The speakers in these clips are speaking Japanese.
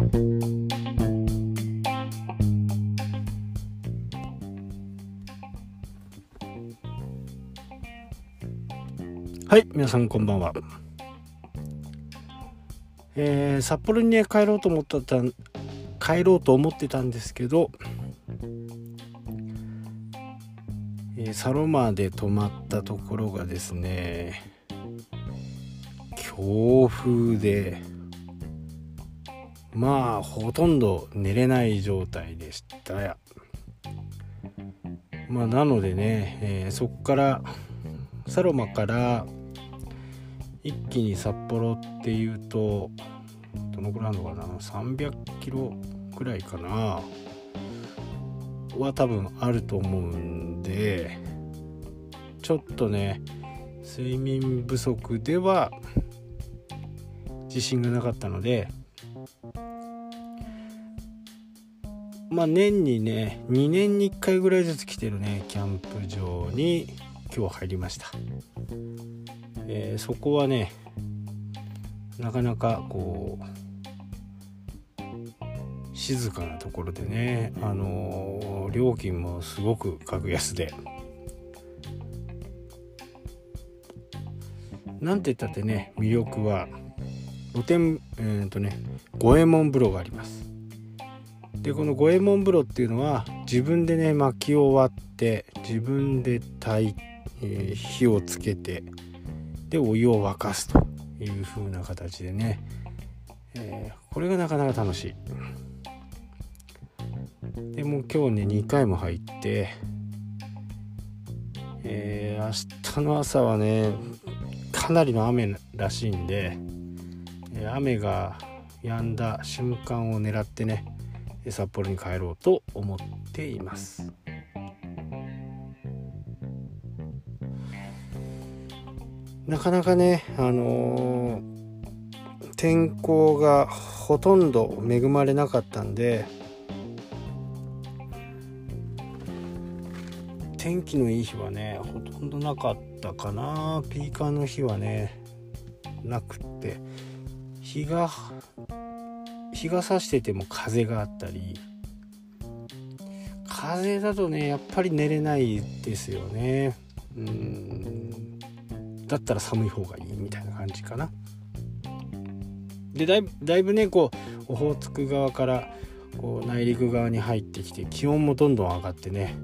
はい皆さんこんばんは。えー、札幌にね帰ろうと思った帰ろうと思ってたんですけど、えー、サロマで泊まったところがですね強風でまあほとんど寝れない状態でした。や。まあなのでね、えー、そっからサロマから一気に札幌っていうとどのくらいあるのかな？300キロぐらいかな？は多分あると思うんでちょっとね睡眠不足では自信がなかったのでまあ年にね2年に1回ぐらいずつ来てるねキャンプ場に今日入りました。えー、そこはねなかなかこう静かなところでねあのー、料金もすごく格安で。なんて言ったってね魅力は露天えー、とね五右衛門風呂があります。でこの五右衛門風呂っていうのは自分でね薪を割って自分で炊い、えー、火をつけてでお湯を沸かすという風な形でね、えー、これがなかなか楽しい。でも今日ね2回も入ってえー、明日の朝はねかなりの雨らしいんで雨が止んだ瞬間を狙ってね札幌に帰ろうと思っています。なかなかねあのー、天候がほとんど恵まれなかったんで天気のいい日はねほとんどなかったかなピーカーの日はねなくって日が日が差してても風があったり風だとねやっぱり寝れないですよね。うん。だったら寒い方がいいみたいな感じかな。でだいだいぶねこうオホーツク側からこう内陸側に入ってきて気温もどんどん上がってね、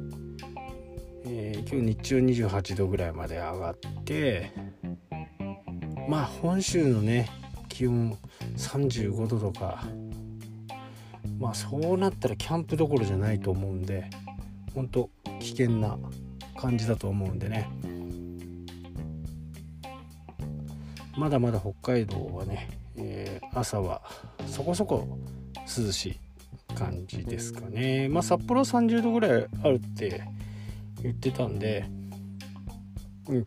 えー、今日日中28度ぐらいまで上がってまあ本州のね気温35度とか。まあそうなったらキャンプどころじゃないと思うんで本当危険な感じだと思うんでね。まだまだ北海道はね、えー、朝はそこそこ涼しい感じですかね。まあ札幌30度ぐらいあるって言ってたんで、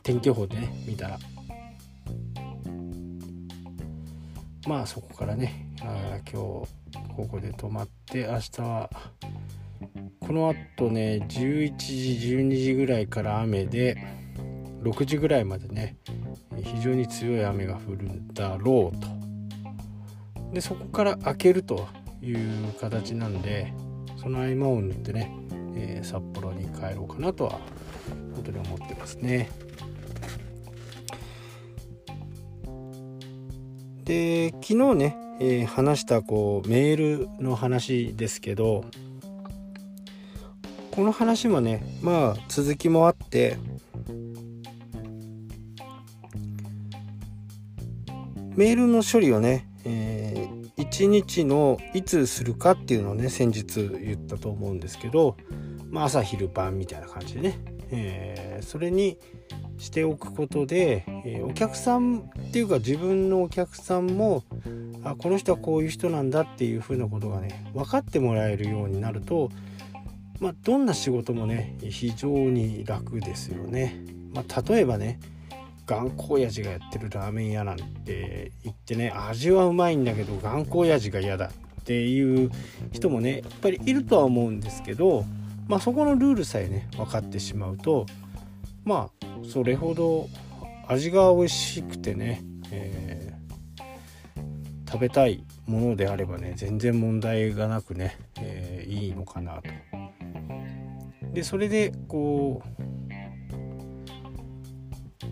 天気予報でね見たらまあそこからねあ今日ここで泊まって明日はこのあとね11時12時ぐらいから雨で6時ぐらいまでね非常に強い雨が降るんだろうと。でそこから開けるという形なんでその合間を縫ってね、えー、札幌に帰ろうかなとは本当に思ってますね。で昨日ね、えー、話したこうメールの話ですけどこの話もねまあ続きもあってメールの処理をね、えー、1日のいつするかっていうのをね先日言ったと思うんですけど、まあ、朝昼晩みたいな感じでね、えー、それにしておくことで、え、お客さんっていうか自分のお客さんもあこの人はこういう人なんだっていうふうなことがね分かってもらえるようになると、まあ、どんな仕事もね非常に楽ですよね。まあ、例えばね頑固親父がやってるラーメン屋なんて言ってね味はうまいんだけど頑固親父が嫌だっていう人もねやっぱりいるとは思うんですけどまあそこのルールさえね分かってしまうとまあそれほど味が美味しくてね、えー、食べたいものであればね全然問題がなくね、えー、いいのかなと。でそれでこう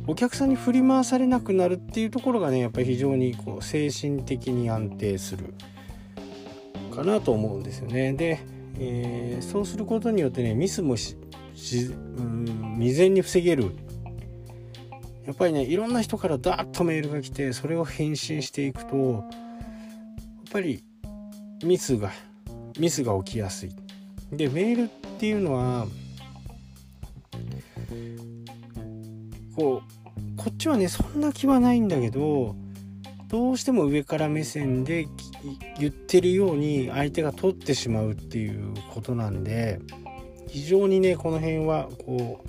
お客さんに振り回されなくなるっていうところがねやっぱり非常にこう精神的に安定するかなと思うんですよね。で、えー、そうすることによってねミスもしうん未然に防げるやっぱりねいろんな人からダーッとメールが来てそれを返信していくとやっぱりミスがミスが起きやすい。でメールっていうのはこうこっちはねそんな気はないんだけどどうしても上から目線で言ってるように相手が取ってしまうっていうことなんで非常にねこの辺はこ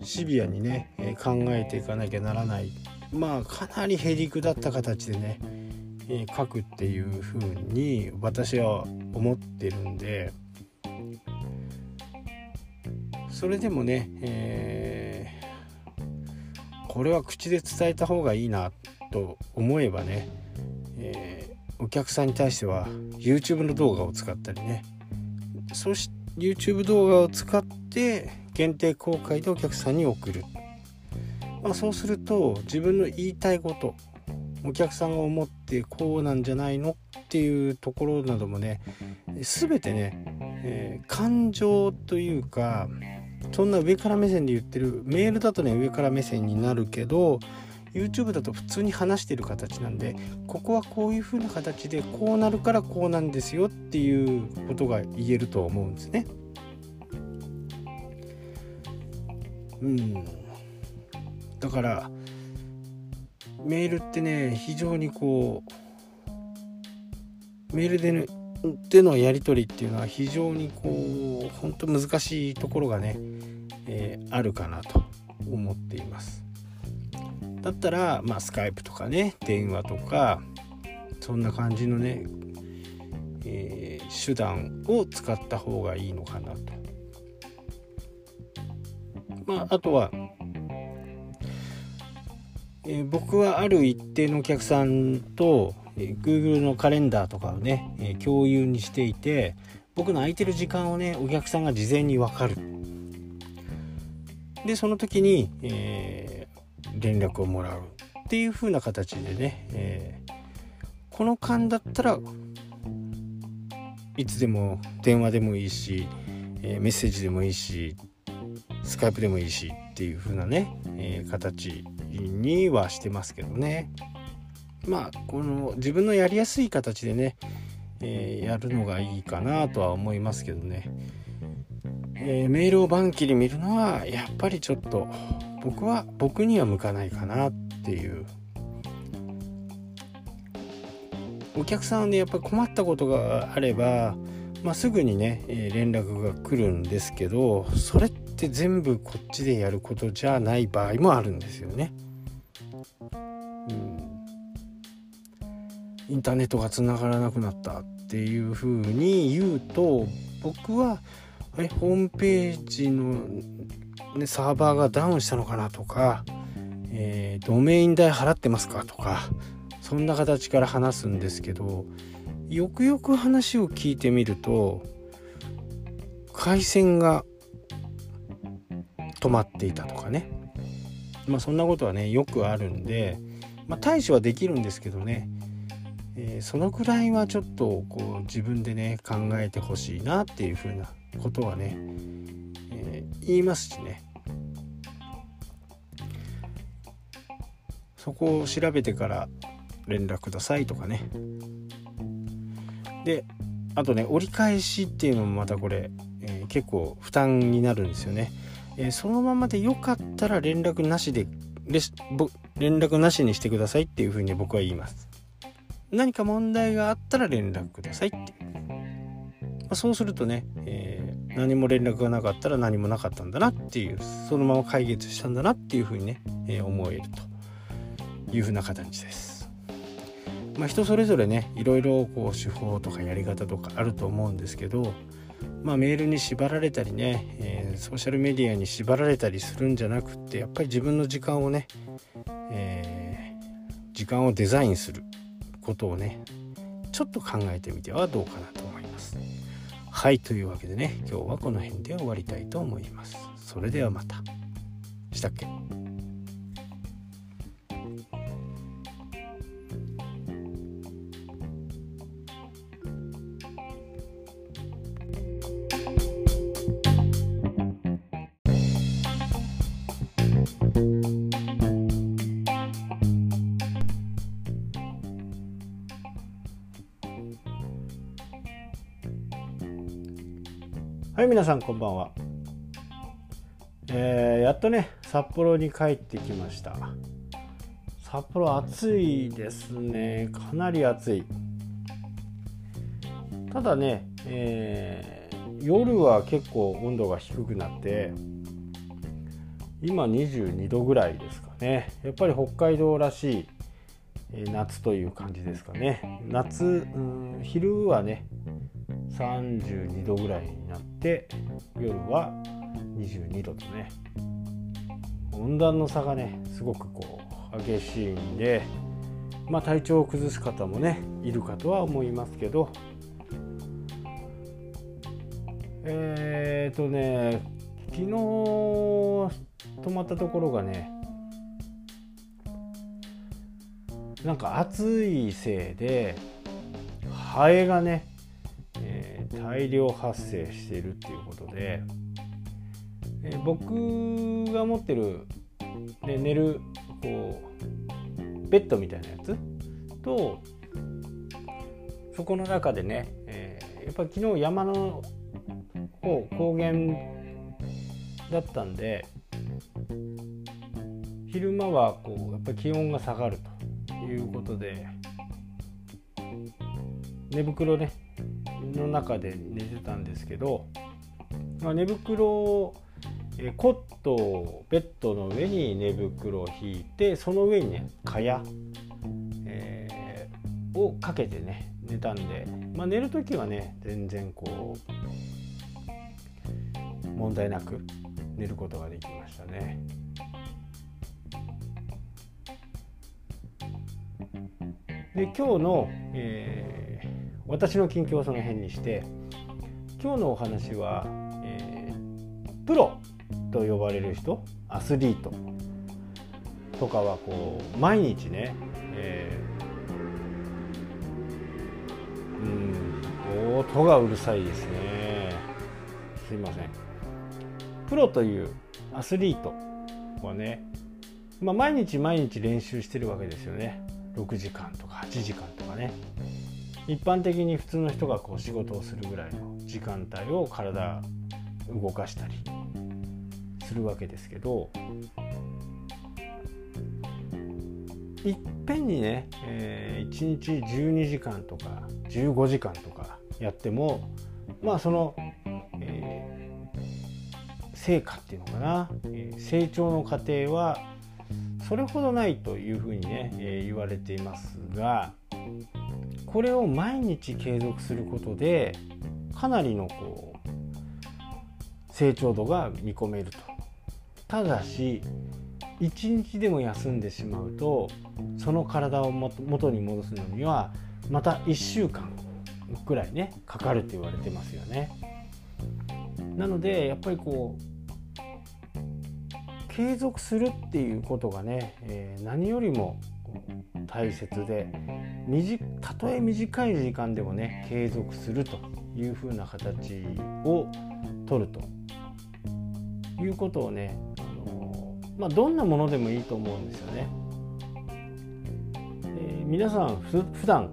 うシビアにね考えていかなきゃならない。まあかなりへりくだった形でね書くっていう風に私は思ってるんで。それでもね、えこれは口で伝えた方がいいなと思えばね、えー、お客さんに対しては YouTube の動画を使ったりね。そし YouTube 動画を使って限定公開でお客さんに送る、まあ、そうすると自分の言いたいことお客さんが思ってこうなんじゃないのっていうところなどもね全てね、えー、感情というかそんな上から目線で言ってるメールだとね上から目線になるけど YouTube だと普通に話してる形なんでここはこういう風な形でこうなるからこうなんですよっていうことが言えると思うんですね。うんだからメールってね非常にこうメールでねでのやり取りっていうのは非常にこう本当難しいところがね、えー、あるかなと思っています。だったらまあスカイプとかね電話とかそんな感じのね、えー、手段を使った方がいいのかなと。まああとはえー、僕はある一定のお客さんと、えー、Google のカレンダーとかをね、えー、共有にしていて僕の空いてる時間をねお客さんが事前に分かるでその時に、えー、連絡をもらうっていう風な形でね、えー、この間だったらいつでも電話でもいいし、えー、メッセージでもいいしスカイプでもいいしっていう風なね、えー、形にはしてますけどね。まあこの自分のやりやすい形でね、えー、やるのがいいかなとは思いますけどね、え、メールをバンキリ見るのはやっぱりちょっと僕は僕には向かないかなっていう。お客さんでやっぱ困ったことがあれば、まあ、すぐにね、えー、連絡が来るんですけどそれって全部こっちでやることじゃない場合もあるんですよね。インターネットがつながらなくなったっていうふうに言うと僕はえホームページの、ね、サーバーがダウンしたのかなとか、えー、ドメイン代払ってますかとかそんな形から話すんですけどよくよく話を聞いてみると回線が止まっていたとかね。まあそんなことはねよくあるんで、まあ、対処はできるんですけどね。えー、そのくらいはちょっとこう自分でね考えてほしいなっていうふうなことはね、えー、言いますしね。そこを調べてから連絡くださいとかね。であとね折り返しっていうのもまたこれ、えー、結構負担になるんですよね、えー、そのままでよかったら連絡なしで連絡なしにしてくださいっていうふうに僕は言います。何か問題があったら連絡くださいって、まあ、そうするとね、えー、何も連絡がなかったら何もなかったんだなっていうそのまま解決したんだなっていうふうにね、えー、思えると。いうふうな形です。まあ、人それぞれねいろいろこう手法とかやり方とかあると思うんですけど、まあ、メールに縛られたりね、えー、ソーシャルメディアに縛られたりするんじゃなくってやっぱり自分の時間をね、えー、時間をデザインすることをねちょっと考えてみてはどうかなと思います。はいというわけでね今日はこの辺で終わりたいと思います。それではまた。したっけ？さんこんばんは、えー、やっとね札幌に帰ってきました。札幌暑いですね。かなり暑い。ただね、えー、夜は結構温度が低くなって今22度ぐらいですかね。やっぱり北海道らしい夏という感じですかね。夏、うん、昼はね32度ぐらいになって夜は22度とね。温暖の差がねすごくこう激しいんでまあ体調を崩す方もねいるかとは思いますけど。えっ、ー、とね昨日泊まったところがねなんか暑いせいでハエがね大量発生しているっていうことで、え僕が持ってる、ね、寝るこうベッドみたいなやつとそこの中でね、えー、やっぱり昨日山の方高原だったんで昼間はこうやっぱり気温が下がるということで寝袋ねの中で寝てたんですけど、まあ、寝袋をえコットをベッドの上に寝袋を引いてその上にね蚊帳、えー、をかけてね寝たんで、まあ、寝る時はね全然こう問題なく寝ることができましたね。で今日の、え私の近況はその辺にして今日のお話は、えー、プロと呼ばれる人アスリートとかはこう毎日ね、えー、うん音がうるさいですね。すいません。プロというアスリートはね、まあ、毎日毎日練習してるわけですよね。6時間とか8時間とかね。一般的に普通の人がこう仕事をするぐらいの時間帯を体動かしたりするわけですけどいっぺんにね、えー、1日12時間とか15時間とかやってもまあその、えー、成果っていうのかな、えー、成長の過程はそれほどないというふうにね、えー、言われていますがこれを毎日継続することでかなりのこう成長度が見込めると。ただし1日でも休んでしまうとその体を元に戻すのにはまた1週間くらいねかかると言われてますよね。なのでやっぱりこう継続するっていうことがね、えー、何よりも大切でたとえ短い時間でもね継続するというふうな形を取るということをね、あのまあ、どんなものでもいいと思うんですよね。えー、皆さんふ普段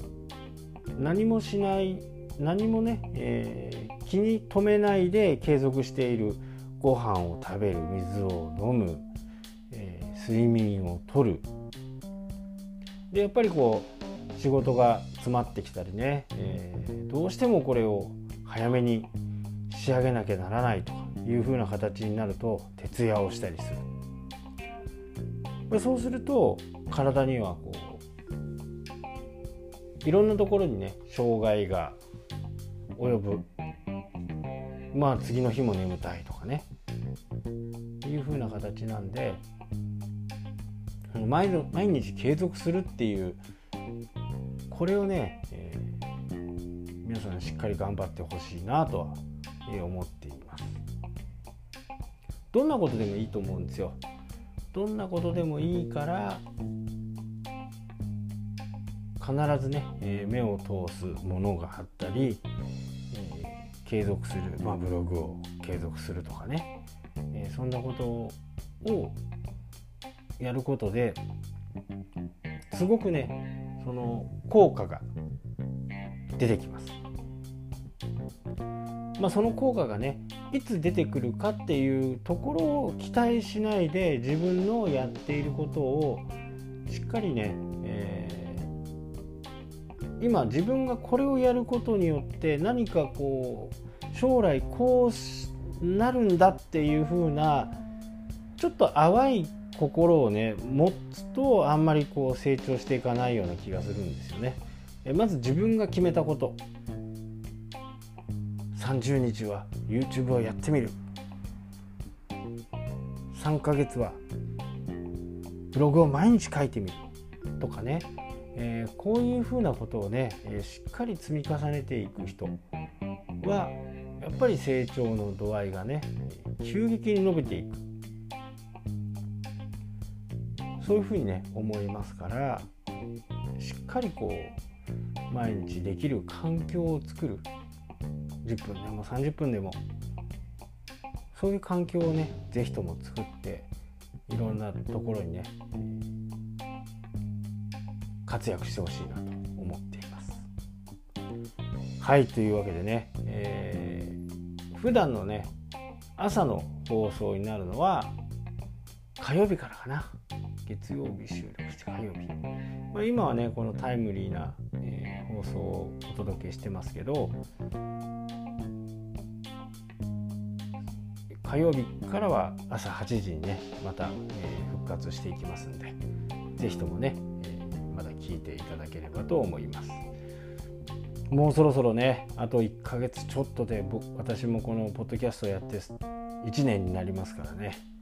何もしない何もね、えー、気に留めないで継続しているご飯を食べる水を飲む、えー、睡眠をとるでやっぱりこう仕事が詰まってきたりね、えー、どうしてもこれを早めに仕上げなきゃならないというふうな形になると徹夜をしたりする。そうすると体にはこういろんなところにね障害が及ぶ。まあ次の日も眠たいとかね。いうふうな形なんで毎毎日継続するっていうこれをね、えー、皆さんしっかり頑張ってほしいなとは、え思っています。どんなことでもいいと思うんですよ。どんなことでもいいから必ずね、えー、目を通すものがあったり、えー、継続する、まあ、ブログを継続するとかね、えー、そんなことをやることですごくねその効果が出てきます。まあ、その効果がねいつ出てくるかっていうところを期待しないで自分のやっていることをしっかりね、えー、今自分がこれをやることによって何かこう将来こうなるんだっていう風なちょっと淡い心をね持つとあんまりこう成長していかないような気がするんですよね。えまず自分が決めたこと。30日は YouTube をやってみる。3ヶ月はブログを毎日書いてみる。とかね、えー、こういうふうなことをね、えー、しっかり積み重ねていく人はやっぱり成長の度合いがね急激に伸びていく。そういうふうにね思いますからしっかりこう毎日できる環境を作る。10分でも30分でも。そういう環境をね是非とも作っていろんなところにね活躍してほしいなと思っています。はいというわけでね、えー、普段のね朝の放送になるのは火曜日からかな。月曜日収録して火曜日、まあ、今はねこのタイムリーな、えー、放送をお届けしてますけど火曜日からは朝8時にねまた、えー、復活していきますんで是非ともね、えー、まだ聞いていただければと思います。もうそろそろねあと1ヶ月ちょっとで僕私もこのポッドキャストをやって1年になりますからね。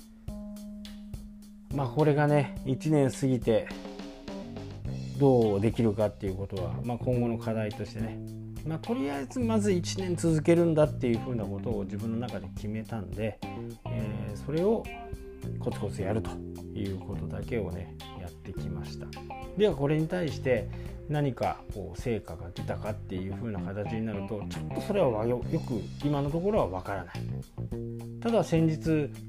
まあこれがね1年過ぎてどうできるかっていうことは、まあ、今後の課題としてね、まあ、とりあえずまず1年続けるんだっていうふうなことを自分の中で決めたんで、えー、それをコツコツやるということだけをねやってきました。ではこれに対して何かこう成果が出たかっていう風な形になるとちょっとそれはよく今のところはわからない。ただ先日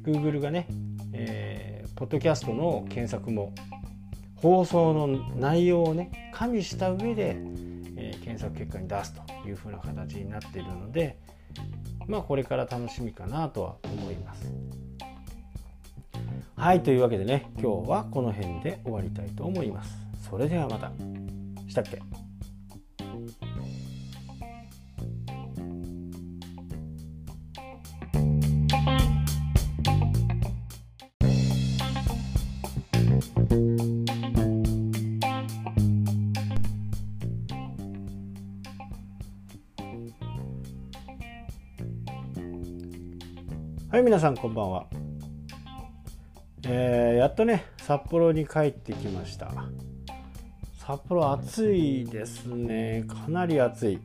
Google がね、えーポッドキャストの検索も放送の内容をね加味した上で、えー、検索結果に出すというふうな形になっているのでまあこれから楽しみかなとは思います。はいというわけでね今日はこの辺で終わりたいと思います。それではまた。したっけ？はい皆さんこんばんは、えー、やっとね札幌に帰ってきました。札幌暑いですね。かなり暑い。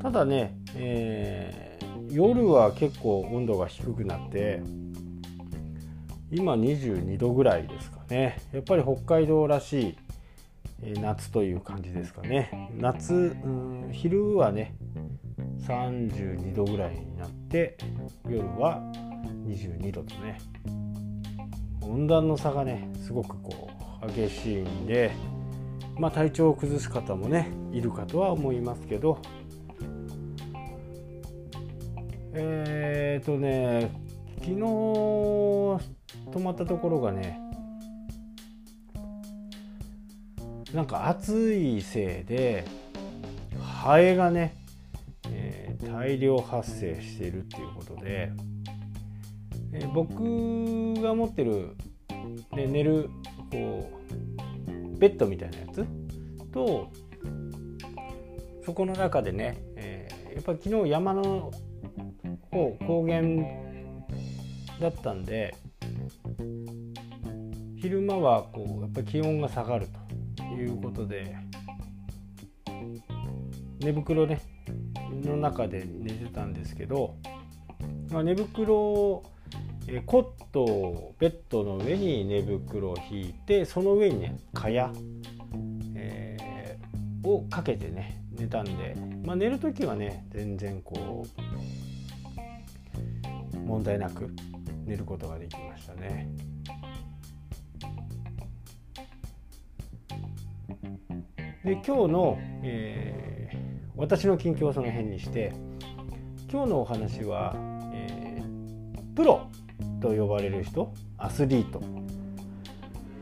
ただね、えー、夜は結構温度が低くなって今22度ぐらいですかね。やっぱり北海道らしい夏という感じですかね。夏、うん、昼はね32度ぐらいになって夜は22度とね。温暖の差がねすごくこう激しいんでまあ体調を崩す方もねいるかとは思いますけど。えっ、ー、とね昨日泊まったところがねなんか暑いせいでハエがね大量発生しているっていうことで、えー、僕が持ってる、ね、寝るこうベッドみたいなやつとそこの中でね、えー、やっぱり昨日山の方高原だったんで昼間はこうやっぱり気温が下がるということで寝袋ねの中で寝てたんですけど、まあ、寝袋をえコットをベッドの上に寝袋を引いてその上にね蚊帳、えー、をかけてね寝たんで、まあ、寝る時はね全然こう問題なく寝ることができましたね。で今日の、えー、私の近況はその辺にして今日のお話は、えー、プロと呼ばれる人アスリート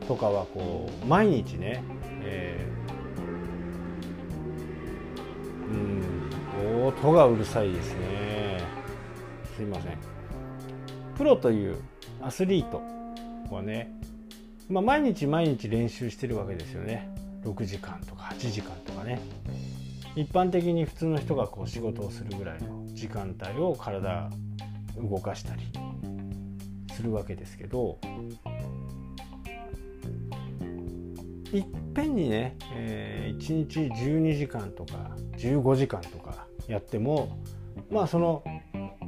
とかはこう毎日ね、えー、うん音がうるさいですね。すいません。プロというアスリートはね、まあ、毎日毎日練習してるわけですよね。6時間とか8時間とかね。一般的に普通の人がこう仕事をするぐらいの時間帯を体動かしたりするわけですけどいっぺんにね、えー、1日12時間とか15時間とかやってもまあその、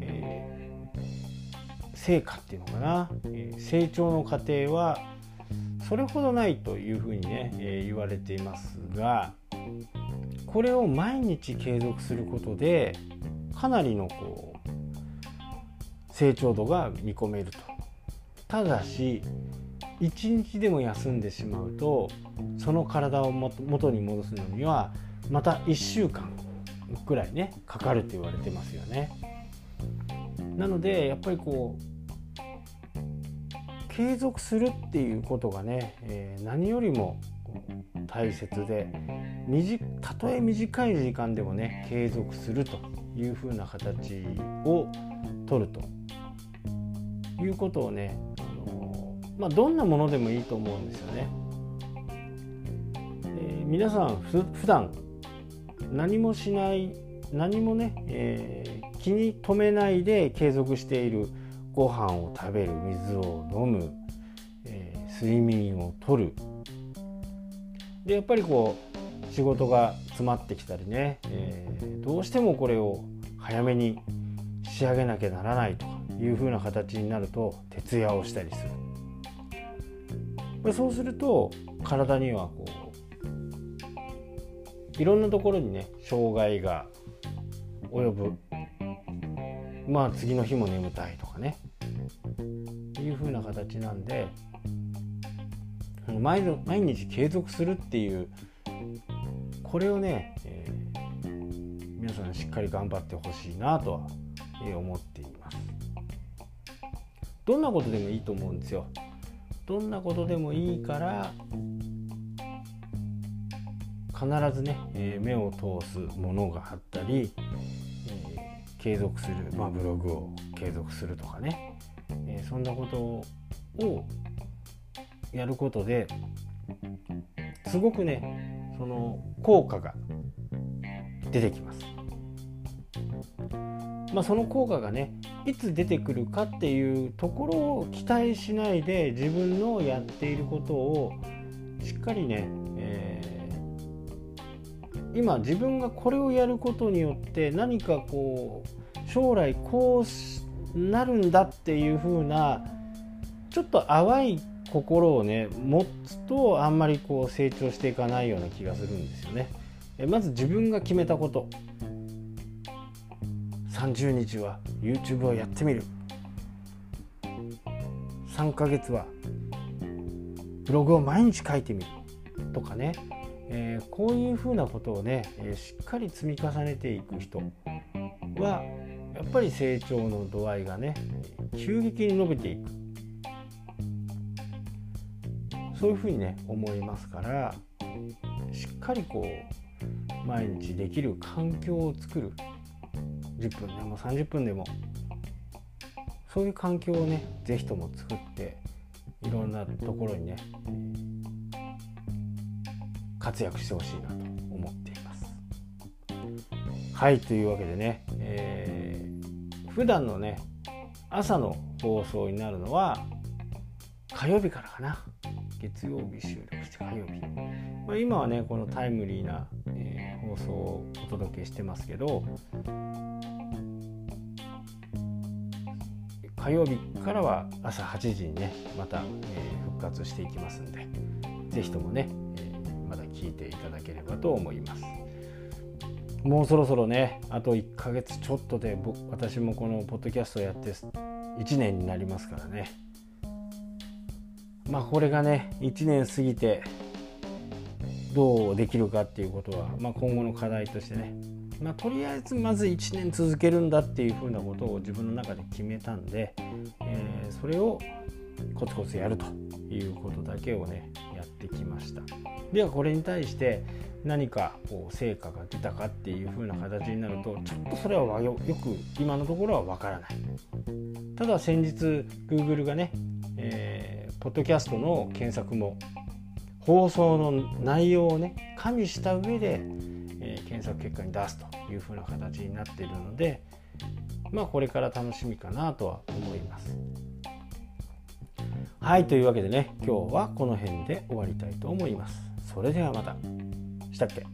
えー、成果っていうのかな、えー、成長の過程はそれほどないというふうにね、えー、言われていますがこれを毎日継続することでかなりのこう成長度が見込めるとただし1日でも休んでしまうとその体を元に戻すのにはまた1週間ぐらいねかかると言われてますよね。なのでやっぱりこう継続するっていうことがね、えー、何よりも大切でたとえ短い時間でもね継続するというふうな形を取るということをねまあ、どんなものでもいいと思うんですよね。えー、皆さんふ普段何もしない何もね、えー、気に留めないで継続しているご飯を食べる水を飲む、えー、睡眠をとるでやっぱりこう仕事が詰まってきたりね、えー、どうしてもこれを早めに仕上げなきゃならないというふうな形になると徹夜をしたりする。そうすると体にはこういろんなところにね障害が及ぶ。まあ次の日も眠たいとかね。いう風な形なんで毎毎日継続するっていうこれをね、えー、皆さんしっかり頑張ってほしいなとは思っています。どんなことでもいいと思うんですよ。どんなことでもいいから必ずね、えー、目を通すものがあったり、えー、継続する、まあ、ブログを継続するとかね、えー、そんなことをやることですごくねその効果が出てきます。まあ、その効果がねいつ出てくるかっていうところを期待しないで自分のやっていることをしっかりね、えー、今自分がこれをやることによって何かこう将来こうなるんだっていう風なちょっと淡い心をね持つとあんまりこう成長していかないような気がするんですよね。まず自分が決めたこと。30日は YouTube をやってみる。3ヶ月はブログを毎日書いてみる。とかね、えー、こういうふうなことをね、え、しっかり積み重ねていく人はやっぱり成長の度合いがね急激に伸びていく。そういうふうにね思いますからしっかりこう毎日できる環境を作る。10分でも30分でも。そういう環境をね是非とも作っていろんなところにね活躍してほしいなと思っています。はいというわけでね、えー、普段のね朝の放送になるのは火曜日からかな。月曜日収録して火曜日、まあ、今はねこのタイムリーな、えー、放送をお届けしてますけど火曜日からは朝8時にねまた、えー、復活していきますんで是非ともね、えー、また聞いていただければと思います。もうそろそろねあと1ヶ月ちょっとで僕私もこのポッドキャストやって1年になりますからね。まあこれがね1年過ぎてどうできるかっていうことは、まあ、今後の課題としてね、まあ、とりあえずまず1年続けるんだっていうふうなことを自分の中で決めたんで、えー、それをコツコツやるということだけをねやってきました。ではこれに対して何かこう成果が出たかっていう風な形になるとちょっとそれはよく今のところはわからない。ただ先日 Google がね、ポッドキャストの検索も放送の内容をね加味した上で、えー、検索結果に出すというふうな形になっているのでまあこれから楽しみかなとは思います。はいというわけでね今日はこの辺で終わりたいと思います。それではまた。したっけ？